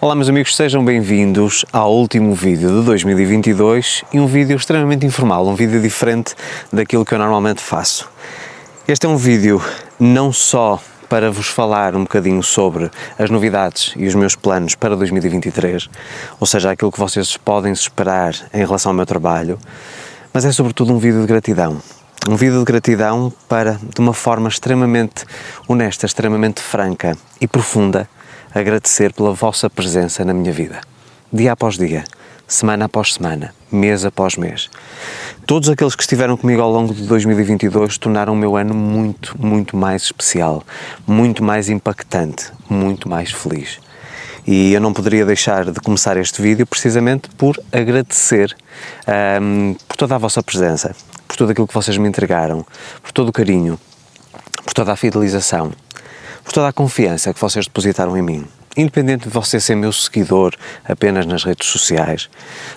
Olá meus amigos, sejam bem-vindos ao último vídeo de 2022 e um vídeo extremamente informal, um vídeo diferente daquilo que eu normalmente faço. Este é um vídeo não só para vos falar um bocadinho sobre as novidades e os meus planos para 2023, ou seja, aquilo que vocês podem esperar em relação ao meu trabalho, mas é sobretudo um vídeo de gratidão. Um vídeo de gratidão para, de uma forma extremamente honesta, extremamente franca e profunda, agradecer pela vossa presença na minha vida, dia após dia, semana após semana, mês após mês. Todos aqueles que estiveram comigo ao longo de 2022 tornaram o meu ano muito, muito mais especial, muito mais impactante, muito mais feliz. E eu não poderia deixar de começar este vídeo precisamente por agradecer um, por toda a vossa presença, por tudo aquilo que vocês me entregaram, por todo o carinho, por toda a fidelização, por toda a confiança que vocês depositaram em mim. Independente de você ser meu seguidor apenas nas redes sociais,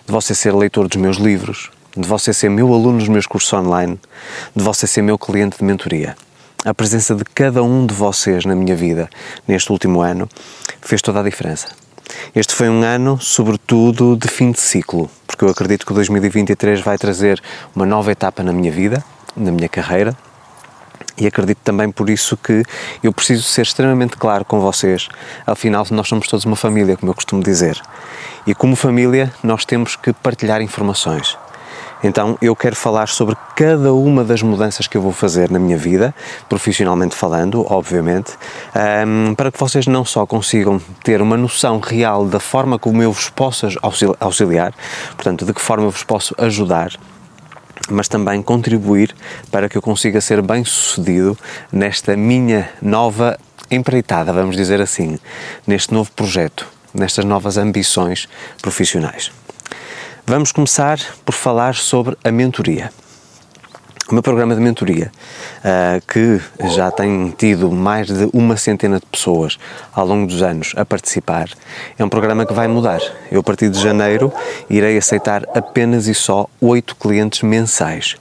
de você ser leitor dos meus livros, de você ser meu aluno nos meus cursos online, de você ser meu cliente de mentoria. A presença de cada um de vocês na minha vida neste último ano fez toda a diferença. Este foi um ano, sobretudo, de fim de ciclo, porque eu acredito que 2023 vai trazer uma nova etapa na minha vida, na minha carreira, e acredito também por isso que eu preciso ser extremamente claro com vocês. Afinal, nós somos todos uma família, como eu costumo dizer. E como família, nós temos que partilhar informações. Então, eu quero falar sobre cada uma das mudanças que eu vou fazer na minha vida, profissionalmente falando, obviamente, para que vocês não só consigam ter uma noção real da forma como eu vos posso auxiliar, portanto, de que forma eu vos posso ajudar mas também contribuir para que eu consiga ser bem sucedido nesta minha nova empreitada, vamos dizer assim, neste novo projeto, nestas novas ambições profissionais. Vamos começar por falar sobre a mentoria. O meu programa de mentoria, uh, que já tem tido mais de uma centena de pessoas ao longo dos anos a participar, é um programa que vai mudar. Eu, a partir de janeiro, irei aceitar apenas e só oito clientes mensais.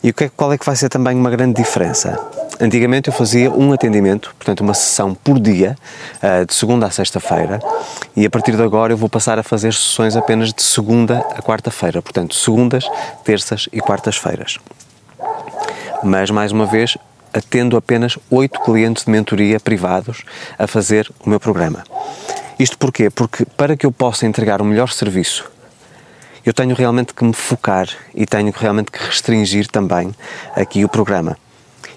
E é, qual é que vai ser também uma grande diferença? Antigamente eu fazia um atendimento, portanto uma sessão por dia, uh, de segunda a sexta-feira, e a partir de agora eu vou passar a fazer sessões apenas de segunda a quarta-feira, portanto segundas, terças e quartas-feiras mas mais uma vez atendo apenas oito clientes de mentoria privados a fazer o meu programa. Isto porquê? Porque para que eu possa entregar o melhor serviço, eu tenho realmente que me focar e tenho realmente que restringir também aqui o programa.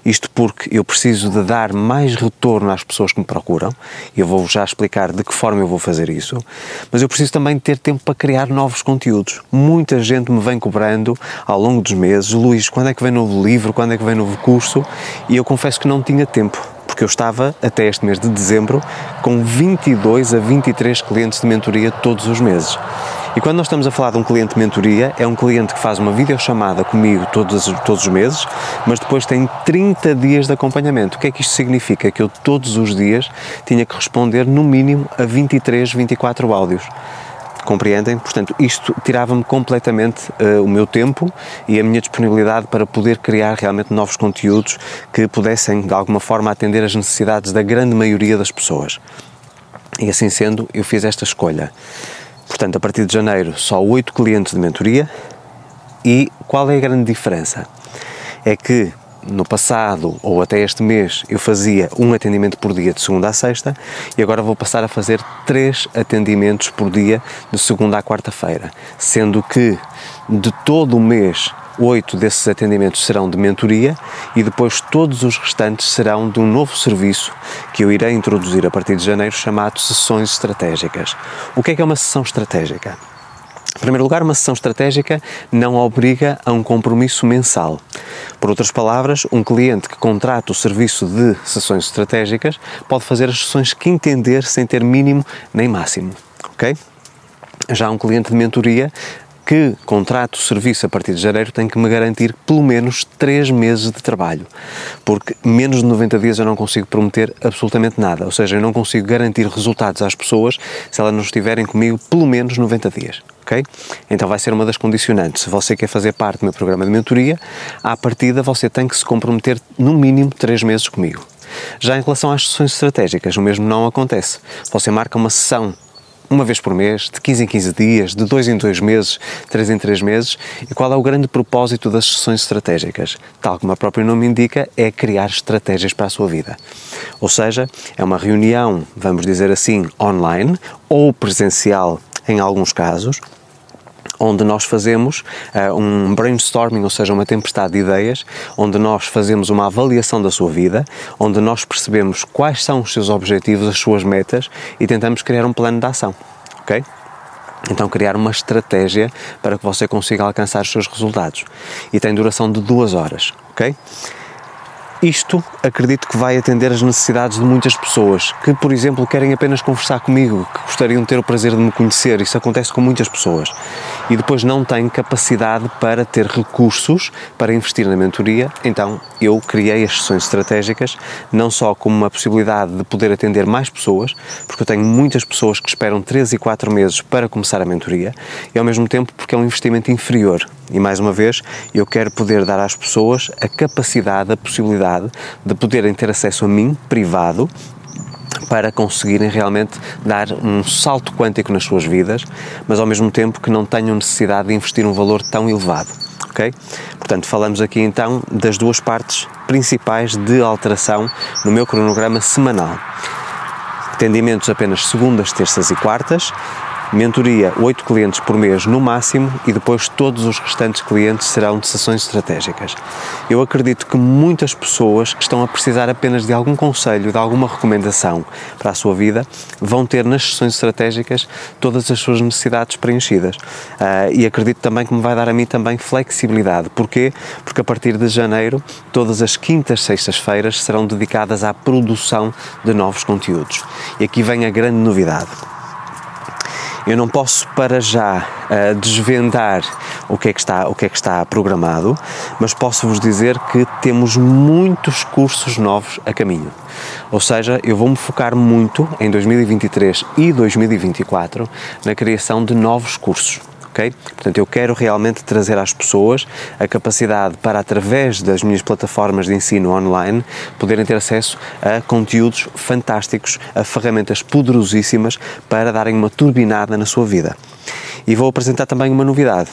Isto porque eu preciso de dar mais retorno às pessoas que me procuram, e eu vou já explicar de que forma eu vou fazer isso, mas eu preciso também ter tempo para criar novos conteúdos. Muita gente me vem cobrando ao longo dos meses, Luís, quando é que vem novo livro, quando é que vem novo curso? E eu confesso que não tinha tempo porque eu estava, até este mês de dezembro, com 22 a 23 clientes de mentoria todos os meses. E quando nós estamos a falar de um cliente de mentoria, é um cliente que faz uma videochamada comigo todos, todos os meses, mas depois tem 30 dias de acompanhamento. O que é que isto significa? Que eu todos os dias tinha que responder no mínimo a 23, 24 áudios. Compreendem? Portanto, isto tirava-me completamente uh, o meu tempo e a minha disponibilidade para poder criar realmente novos conteúdos que pudessem, de alguma forma, atender as necessidades da grande maioria das pessoas. E assim sendo, eu fiz esta escolha. Portanto, a partir de janeiro, só oito clientes de mentoria. E qual é a grande diferença? É que no passado ou até este mês eu fazia um atendimento por dia de segunda a sexta e agora vou passar a fazer três atendimentos por dia de segunda a quarta-feira, sendo que de todo o mês Oito desses atendimentos serão de mentoria e depois todos os restantes serão de um novo serviço que eu irei introduzir a partir de janeiro chamado Sessões Estratégicas. O que é que é uma sessão estratégica? Em primeiro lugar, uma sessão estratégica não obriga a um compromisso mensal. Por outras palavras, um cliente que contrata o serviço de sessões estratégicas pode fazer as sessões que entender sem ter mínimo nem máximo, ok? Já um cliente de mentoria que contrato o serviço a partir de janeiro tem que me garantir pelo menos 3 meses de trabalho, porque menos de 90 dias eu não consigo prometer absolutamente nada, ou seja, eu não consigo garantir resultados às pessoas se elas não estiverem comigo pelo menos 90 dias. Okay? Então vai ser uma das condicionantes. Se você quer fazer parte do meu programa de mentoria, à partida você tem que se comprometer no mínimo 3 meses comigo. Já em relação às sessões estratégicas, o mesmo não acontece. Você marca uma sessão uma vez por mês, de 15 em 15 dias, de 2 em 2 meses, 3 em 3 meses? E qual é o grande propósito das sessões estratégicas? Tal como o próprio nome indica, é criar estratégias para a sua vida. Ou seja, é uma reunião, vamos dizer assim, online ou presencial em alguns casos, onde nós fazemos uh, um brainstorming, ou seja, uma tempestade de ideias, onde nós fazemos uma avaliação da sua vida, onde nós percebemos quais são os seus objetivos, as suas metas e tentamos criar um plano de ação, ok? Então, criar uma estratégia para que você consiga alcançar os seus resultados. E tem duração de duas horas, ok? Isto acredito que vai atender as necessidades de muitas pessoas que, por exemplo, querem apenas conversar comigo, que gostariam de ter o prazer de me conhecer. Isso acontece com muitas pessoas. E depois não têm capacidade para ter recursos para investir na mentoria. Então eu criei as sessões estratégicas, não só como uma possibilidade de poder atender mais pessoas, porque eu tenho muitas pessoas que esperam 3 e 4 meses para começar a mentoria, e ao mesmo tempo porque é um investimento inferior. E mais uma vez, eu quero poder dar às pessoas a capacidade, a possibilidade de poderem ter acesso a mim, privado, para conseguirem realmente dar um salto quântico nas suas vidas, mas ao mesmo tempo que não tenham necessidade de investir um valor tão elevado. ok? Portanto, falamos aqui então das duas partes principais de alteração no meu cronograma semanal. Atendimentos apenas segundas, terças e quartas, mentoria 8 clientes por mês no máximo e depois todos os restantes clientes serão de sessões estratégicas. Eu acredito que muitas pessoas que estão a precisar apenas de algum conselho, de alguma recomendação para a sua vida, vão ter nas sessões estratégicas todas as suas necessidades preenchidas. Uh, e acredito também que me vai dar a mim também flexibilidade. Porquê? Porque a partir de janeiro, todas as quintas, sextas-feiras serão dedicadas à produção de novos conteúdos. E aqui vem a grande novidade eu não posso para já uh, desvendar o que, é que está, o que é que está programado, mas posso vos dizer que temos muitos cursos novos a caminho. Ou seja, eu vou me focar muito em 2023 e 2024 na criação de novos cursos ok? Portanto, eu quero realmente trazer às pessoas a capacidade para, através das minhas plataformas de ensino online, poderem ter acesso a conteúdos fantásticos, a ferramentas poderosíssimas para darem uma turbinada na sua vida. E vou apresentar também uma novidade: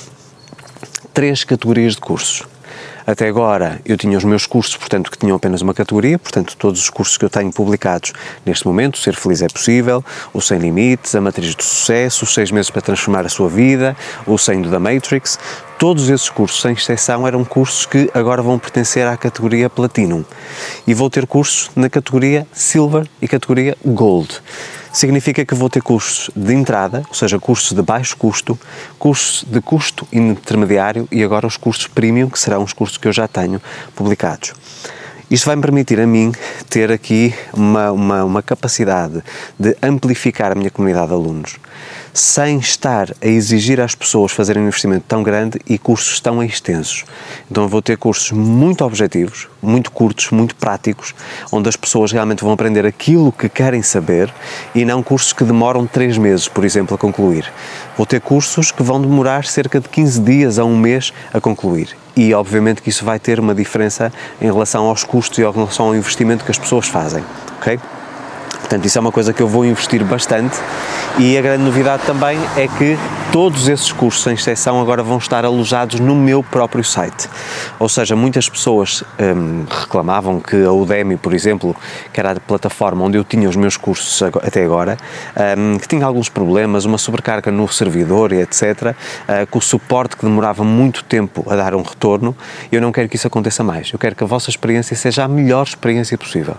três categorias de cursos. Até agora eu tinha os meus cursos, portanto, que tinham apenas uma categoria, portanto, todos os cursos que eu tenho publicados neste momento, Ser Feliz é Possível, o Sem Limites, a Matriz do Sucesso, os Seis Meses para Transformar a Sua Vida, o Saindo da Matrix, todos esses cursos, sem exceção, eram cursos que agora vão pertencer à categoria Platinum. E vou ter cursos na categoria Silver e categoria Gold significa que vou ter cursos de entrada, ou seja, cursos de baixo custo, cursos de custo intermediário e agora os cursos premium, que serão os cursos que eu já tenho publicados. Isto vai me permitir a mim ter aqui uma, uma, uma capacidade de amplificar a minha comunidade de alunos sem estar a exigir às pessoas fazerem um investimento tão grande e cursos tão extensos. Então vou ter cursos muito objetivos, muito curtos, muito práticos, onde as pessoas realmente vão aprender aquilo que querem saber e não cursos que demoram três meses, por exemplo, a concluir. Vou ter cursos que vão demorar cerca de 15 dias a um mês a concluir. E obviamente que isso vai ter uma diferença em relação aos custos e em relação ao investimento que as pessoas fazem, ok? Portanto, isso é uma coisa que eu vou investir bastante. E a grande novidade também é que todos esses cursos, sem exceção, agora vão estar alojados no meu próprio site. Ou seja, muitas pessoas hum, reclamavam que a Udemy, por exemplo, que era a plataforma onde eu tinha os meus cursos até agora, hum, que tinha alguns problemas, uma sobrecarga no servidor e etc., uh, eh, com o suporte que demorava muito tempo a dar um retorno. Eu não quero que isso aconteça mais. Eu quero que a vossa experiência seja a melhor experiência possível.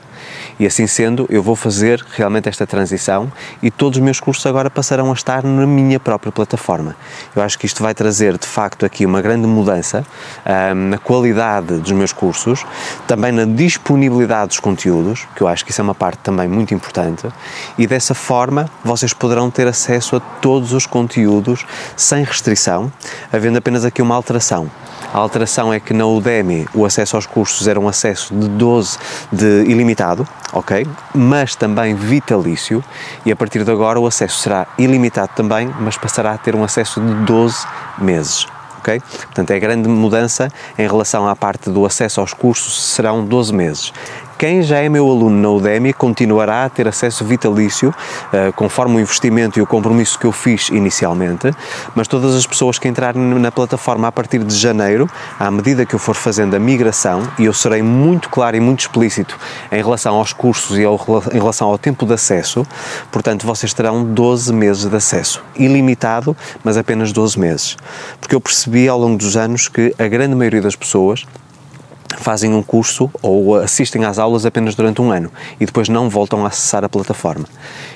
E assim sendo, eu vou fazer realmente esta transição e todos os meus cursos agora passarão a estar na minha própria plataforma. Eu acho que isto vai trazer de facto aqui uma grande mudança na qualidade dos meus cursos, também na disponibilidade dos conteúdos, que eu acho que isso é uma parte também muito importante, e dessa forma vocês poderão ter acesso a todos os conteúdos sem restrição, havendo apenas aqui uma alteração. A alteração é que na Udemy o acesso aos cursos era um acesso de 12 de ilimitado, ok? Mas também vitalício e a partir de agora o acesso será ilimitado também, mas passará a ter um acesso de 12 meses. ok? Portanto, é grande mudança em relação à parte do acesso aos cursos, serão 12 meses. Quem já é meu aluno na Udemy continuará a ter acesso vitalício, uh, conforme o investimento e o compromisso que eu fiz inicialmente, mas todas as pessoas que entrarem na plataforma a partir de janeiro, à medida que eu for fazendo a migração, e eu serei muito claro e muito explícito em relação aos cursos e ao, em relação ao tempo de acesso, portanto, vocês terão 12 meses de acesso, ilimitado, mas apenas 12 meses. Porque eu percebi ao longo dos anos que a grande maioria das pessoas fazem um curso ou assistem às aulas apenas durante um ano e depois não voltam a acessar a plataforma.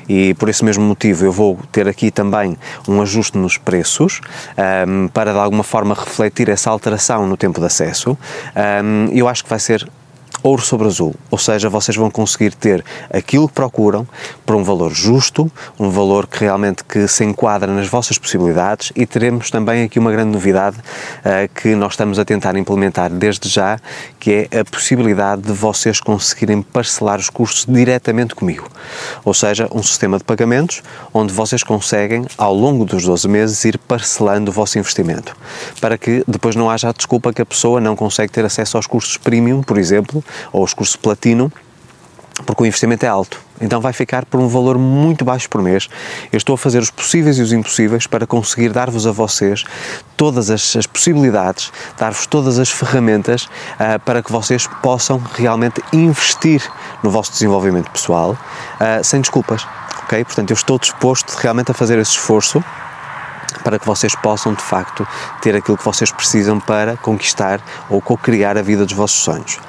E por esse mesmo motivo eu vou ter aqui também um ajuste nos preços um, para de alguma forma refletir essa alteração no tempo de acesso. Um, eu acho que vai ser ouro sobre azul, ou seja, vocês vão conseguir ter aquilo que procuram por um valor justo, um valor que realmente que se enquadra nas vossas possibilidades e teremos também aqui uma grande novidade uh, que nós estamos a tentar implementar desde já, que é a possibilidade de vocês conseguirem parcelar os custos diretamente comigo, ou seja, um sistema de pagamentos onde vocês conseguem ao longo dos 12 meses ir parcelando o vosso investimento, para que depois não haja a desculpa que a pessoa não consegue ter acesso aos cursos premium, por exemplo, ou os cursos Platino, porque o investimento é alto. Então vai ficar por um valor muito baixo por mês. Eu estou a fazer os possíveis e os impossíveis para conseguir dar-vos a vocês todas as, as possibilidades, dar-vos todas as ferramentas uh, para que vocês possam realmente investir no vosso desenvolvimento pessoal uh, sem desculpas. Ok? Portanto, eu estou disposto realmente a fazer esse esforço para que vocês possam de facto ter aquilo que vocês precisam para conquistar ou co-criar a vida dos vossos sonhos.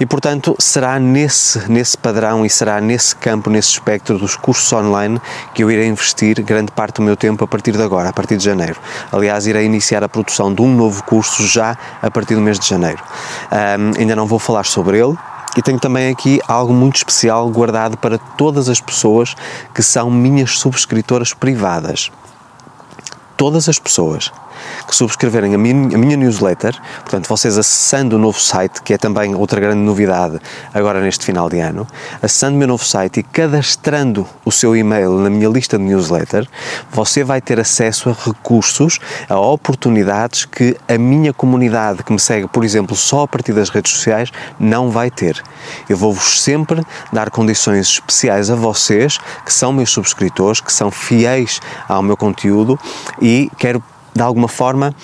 E portanto, será nesse, nesse padrão e será nesse campo, nesse espectro dos cursos online que eu irei investir grande parte do meu tempo a partir de agora, a partir de janeiro. Aliás, irei iniciar a produção de um novo curso já a partir do mês de janeiro. Um, ainda não vou falar sobre ele, e tenho também aqui algo muito especial guardado para todas as pessoas que são minhas subscritoras privadas todas as pessoas que subscreverem a minha, a minha, newsletter, portanto, vocês acessando o novo site, que é também outra grande novidade agora neste final de ano, acessando o meu novo site e cadastrando o seu e-mail na minha lista de newsletter, você vai ter acesso a recursos, a oportunidades que a minha comunidade que me segue, por exemplo, só a partir das redes sociais, não vai ter. Eu vou-vos sempre dar condições especiais a vocês, que são meus subscritores, que são fiéis ao meu conteúdo e quero de alguma forma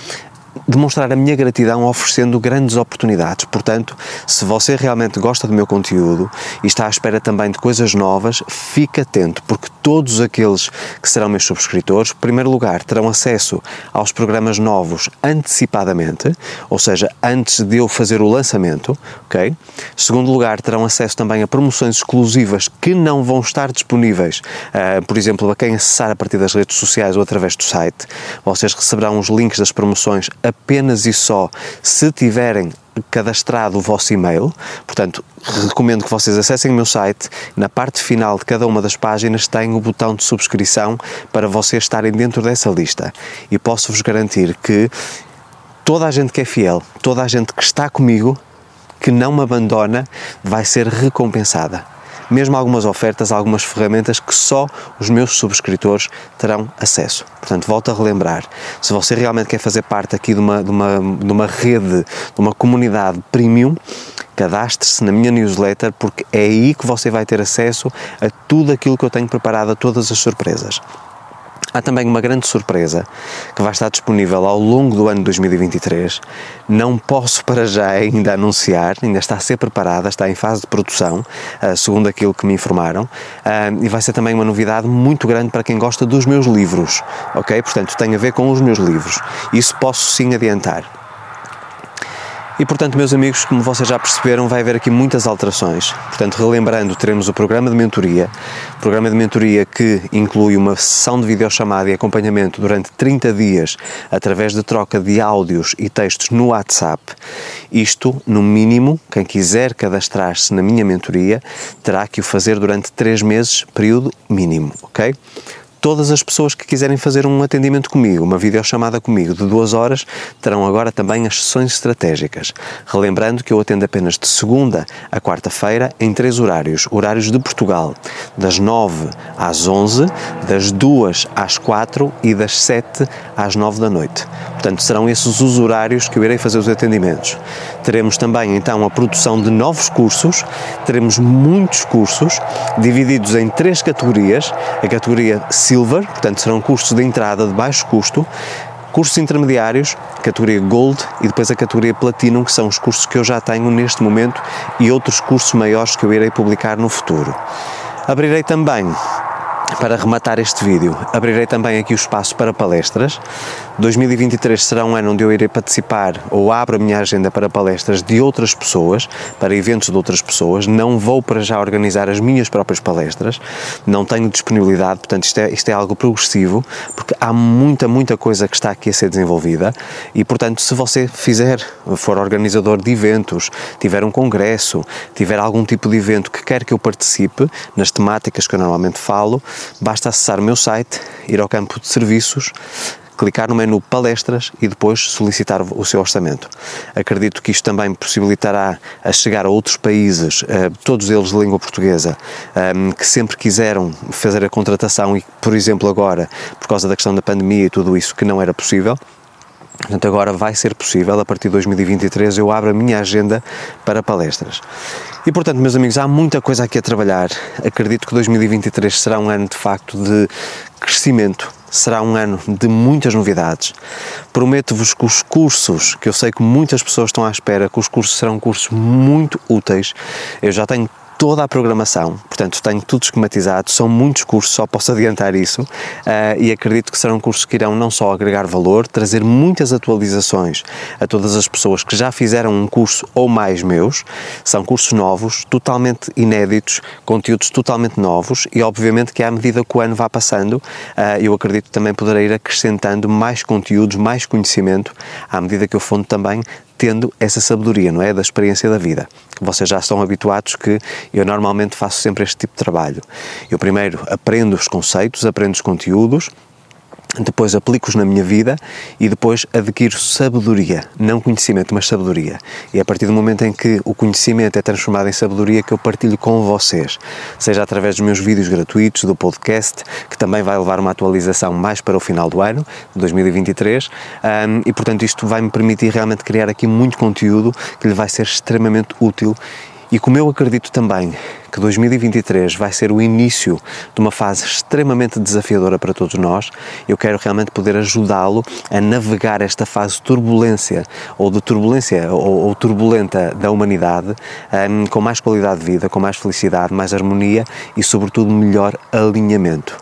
demonstrar a minha gratidão oferecendo grandes oportunidades. Portanto, se você realmente gosta do meu conteúdo e está à espera também de coisas novas, fique atento, porque todos aqueles que serão meus subscritores, em primeiro lugar, terão acesso aos programas novos antecipadamente, ou seja, antes de eu fazer o lançamento, ok? Segundo lugar, terão acesso também a promoções exclusivas que não vão estar disponíveis, uh, por exemplo, a quem acessar a partir das redes sociais ou através do site. Vocês receberão os links das promoções apenas e só se tiverem cadastrado o vosso e-mail. Portanto, recomendo que vocês acessem o meu site. Na parte final de cada uma das páginas tem o botão de subscrição para vocês estarem dentro dessa lista. E posso-vos garantir que toda a gente que é fiel, toda a gente que está comigo, que não me abandona, vai ser recompensada mesmo algumas ofertas, algumas ferramentas que só os meus subscritores terão acesso. Portanto, volto a relembrar, se você realmente quer fazer parte aqui de uma, de uma, de uma rede, de uma comunidade premium, cadastre-se na minha newsletter porque é aí que você vai ter acesso a tudo aquilo que eu tenho preparado, a todas as surpresas. Há também uma grande surpresa que vai estar disponível ao longo do ano 2023. Não posso para já ainda anunciar, ainda está a ser preparada, está em fase de produção, eh, segundo aquilo que me informaram, eh, e vai ser também uma novidade muito grande para quem gosta dos meus livros, ok? Portanto, tem a ver com os meus livros. Isso posso sim adiantar. E portanto, meus amigos, como vocês já perceberam, vai haver aqui muitas alterações. Portanto, relembrando, teremos o programa de mentoria, programa de mentoria que inclui uma sessão de videochamada e acompanhamento durante 30 dias através de troca de áudios e textos no WhatsApp. Isto, no mínimo, quem quiser cadastrar-se na minha mentoria terá que o fazer durante 3 meses, período mínimo, ok? Todas as pessoas que quiserem fazer um atendimento comigo, uma videochamada comigo de duas horas, terão agora também as sessões estratégicas. Relembrando que eu atendo apenas de segunda a quarta-feira em três horários. Horários de Portugal, das 9 às 11, das 2 às 4 e das 7 às 9 da noite. Portanto, serão esses os horários que eu irei fazer os atendimentos. Teremos também então a produção de novos cursos, teremos muitos cursos divididos em três categorias. A categoria Silver, portanto, serão cursos de entrada de baixo custo, cursos intermediários, categoria Gold e depois a categoria Platinum, que são os cursos que eu já tenho neste momento e outros cursos maiores que eu irei publicar no futuro. Abrirei também para rematar este vídeo, abrirei também aqui o espaço para palestras. 2023 será um ano onde eu irei participar ou abro a minha agenda para palestras de outras pessoas, para eventos de outras pessoas. Não vou para já organizar as minhas próprias palestras, não tenho disponibilidade, portanto, isto é, isto é algo progressivo, porque há muita, muita coisa que está aqui a ser desenvolvida e, portanto, se você fizer, for organizador de eventos, tiver um congresso, tiver algum tipo de evento que quer que eu participe nas temáticas que eu normalmente falo, basta acessar o meu site, ir ao campo de serviços, clicar no menu palestras e depois solicitar o seu orçamento. Acredito que isto também possibilitará a chegar a outros países, eh, todos eles de língua portuguesa, ehm, que sempre quiseram fazer a contratação e, por exemplo, agora, por causa da questão da pandemia e tudo isso, que não era possível. Portanto, agora vai ser possível, a partir de 2023, eu abro a minha agenda para palestras. E portanto, meus amigos, há muita coisa aqui a trabalhar. Acredito que 2023 será um ano de facto de crescimento, será um ano de muitas novidades. Prometo-vos que os cursos, que eu sei que muitas pessoas estão à espera, que os cursos serão cursos muito úteis. Eu já tenho toda a programação, portanto tenho tudo esquematizado, são muitos cursos, só posso adiantar isso, uh, e acredito que serão cursos que irão não só agregar valor, trazer muitas atualizações a todas as pessoas que já fizeram um curso ou mais meus, são cursos novos, totalmente inéditos, conteúdos totalmente novos e obviamente que à medida que o ano vá passando, uh, eu acredito também poderei ir acrescentando mais conteúdos, mais conhecimento, à medida que eu fundo também tendo essa sabedoria, não é? Da experiência da vida. Vocês já estão habituados que eu normalmente faço sempre este tipo de trabalho. Eu primeiro aprendo os conceitos, aprendo os conteúdos, depois aplico-os na minha vida e depois adquiro sabedoria, não conhecimento, mas sabedoria. E é a partir do momento em que o conhecimento é transformado em sabedoria que eu partilho com vocês, seja através dos meus vídeos gratuitos, do podcast, que também vai levar uma atualização mais para o final do ano, de 2023, um, e portanto isto vai me permitir realmente criar aqui muito conteúdo que lhe vai ser extremamente útil e como eu acredito também que 2023 vai ser o início de uma fase extremamente desafiadora para todos nós, eu quero realmente poder ajudá-lo a navegar esta fase de turbulência ou de turbulência ou, ou turbulenta da humanidade um, com mais qualidade de vida, com mais felicidade, mais harmonia e, sobretudo, melhor alinhamento.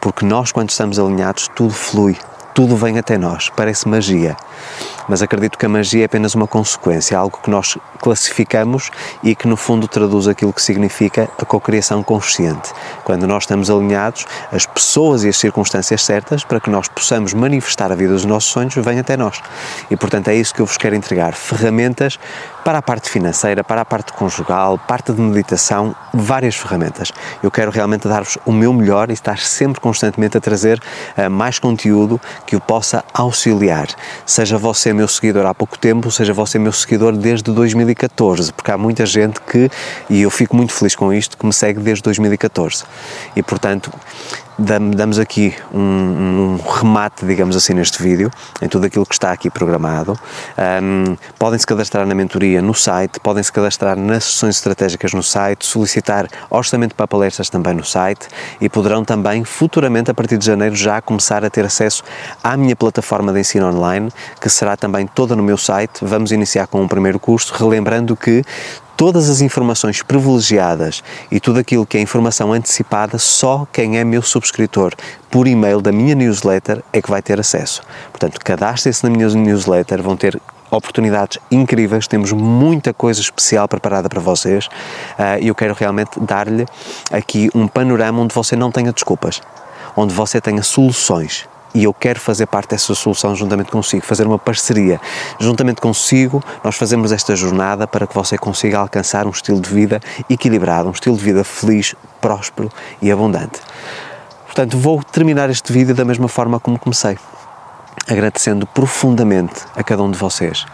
Porque nós, quando estamos alinhados, tudo flui, tudo vem até nós, parece magia. Mas acredito que a magia é apenas uma consequência, algo que nós classificamos e que no fundo traduz aquilo que significa a cocriação consciente. Quando nós estamos alinhados, as pessoas e as circunstâncias certas para que nós possamos manifestar a vida dos nossos sonhos vêm até nós. E portanto é isso que eu vos quero entregar, ferramentas para a parte financeira, para a parte conjugal, parte de meditação, várias ferramentas. Eu quero realmente dar-vos o meu melhor e estar sempre constantemente a trazer uh, mais conteúdo que o possa auxiliar. Seja você meu seguidor há pouco tempo, seja você meu seguidor desde 2014, porque há muita gente que, e eu fico muito feliz com isto, que me segue desde 2014. E portanto, damos aqui um, um, remate, digamos assim, neste vídeo, em tudo aquilo que está aqui programado. Um, podem se cadastrar na mentoria no site, podem se cadastrar nas sessões estratégicas no site, solicitar orçamento para palestras também no site e poderão também, futuramente, a partir de janeiro, já começar a ter acesso à minha plataforma de ensino online, que será também toda no meu site. Vamos iniciar com um primeiro curso, relembrando que todas as informações privilegiadas e tudo aquilo que é informação antecipada, só quem é meu subscritor por e-mail da minha newsletter é que vai ter acesso. Portanto, cadastre-se na minha newsletter, vão ter oportunidades incríveis, temos muita coisa especial preparada para vocês ah, e eu quero realmente dar-lhe aqui um panorama onde você não tenha desculpas, onde você tenha soluções e eu quero fazer parte dessa solução juntamente consigo, fazer uma parceria. Juntamente consigo, nós fazemos esta jornada para que você consiga alcançar um estilo de vida equilibrado, um estilo de vida feliz, próspero e abundante. Portanto, vou terminar este vídeo da mesma forma como comecei, agradecendo profundamente a cada um de vocês.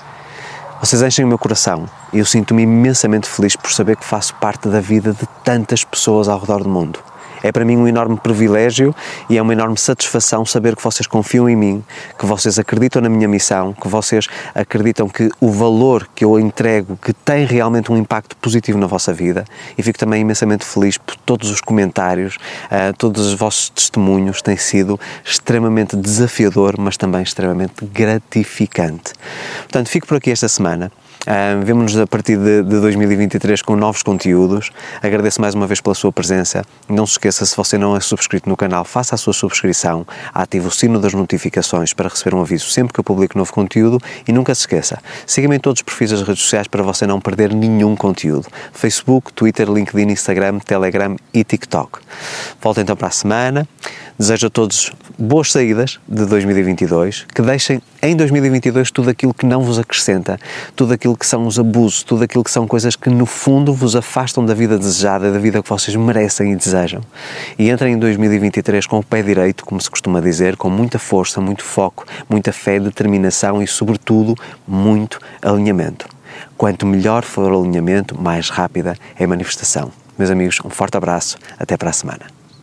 Vocês enchem o meu coração e eu sinto-me imensamente feliz por saber que faço parte da vida de tantas pessoas ao redor do mundo. É para mim um enorme privilégio e é uma enorme satisfação saber que vocês confiam em mim, que vocês acreditam na minha missão, que vocês acreditam que o valor que eu entrego que tem realmente um impacto positivo na vossa vida e fico também imensamente feliz por todos os comentários, uh, todos os vossos testemunhos têm sido extremamente desafiador, mas também extremamente gratificante. Portanto, fico por aqui esta semana. Vemo-nos a partir de, de 2023 com novos conteúdos. Agradeço mais uma vez pela sua presença. Não se esqueça, se você não é subscrito no canal, faça a sua subscrição, ative o sino das notificações para receber um aviso sempre que eu publico novo conteúdo e nunca se esqueça, siga-me em todos os perfis das redes sociais para você não perder nenhum conteúdo. Facebook, Twitter, LinkedIn, Instagram, Telegram e TikTok. Volto então para a semana. Desejo a todos boas saídas de 2022, que deixem em 2022 tudo aquilo que não vos acrescenta, tudo aquilo que são os abusos, tudo aquilo que são coisas que no fundo vos afastam da vida desejada, da vida que vocês merecem e desejam. E entrem em 2023 com o pé direito, como se costuma dizer, com muita força, muito foco, muita fé, determinação e, sobretudo, muito alinhamento. Quanto melhor for o alinhamento, mais rápida é a manifestação. Meus amigos, um forte abraço, até para a semana.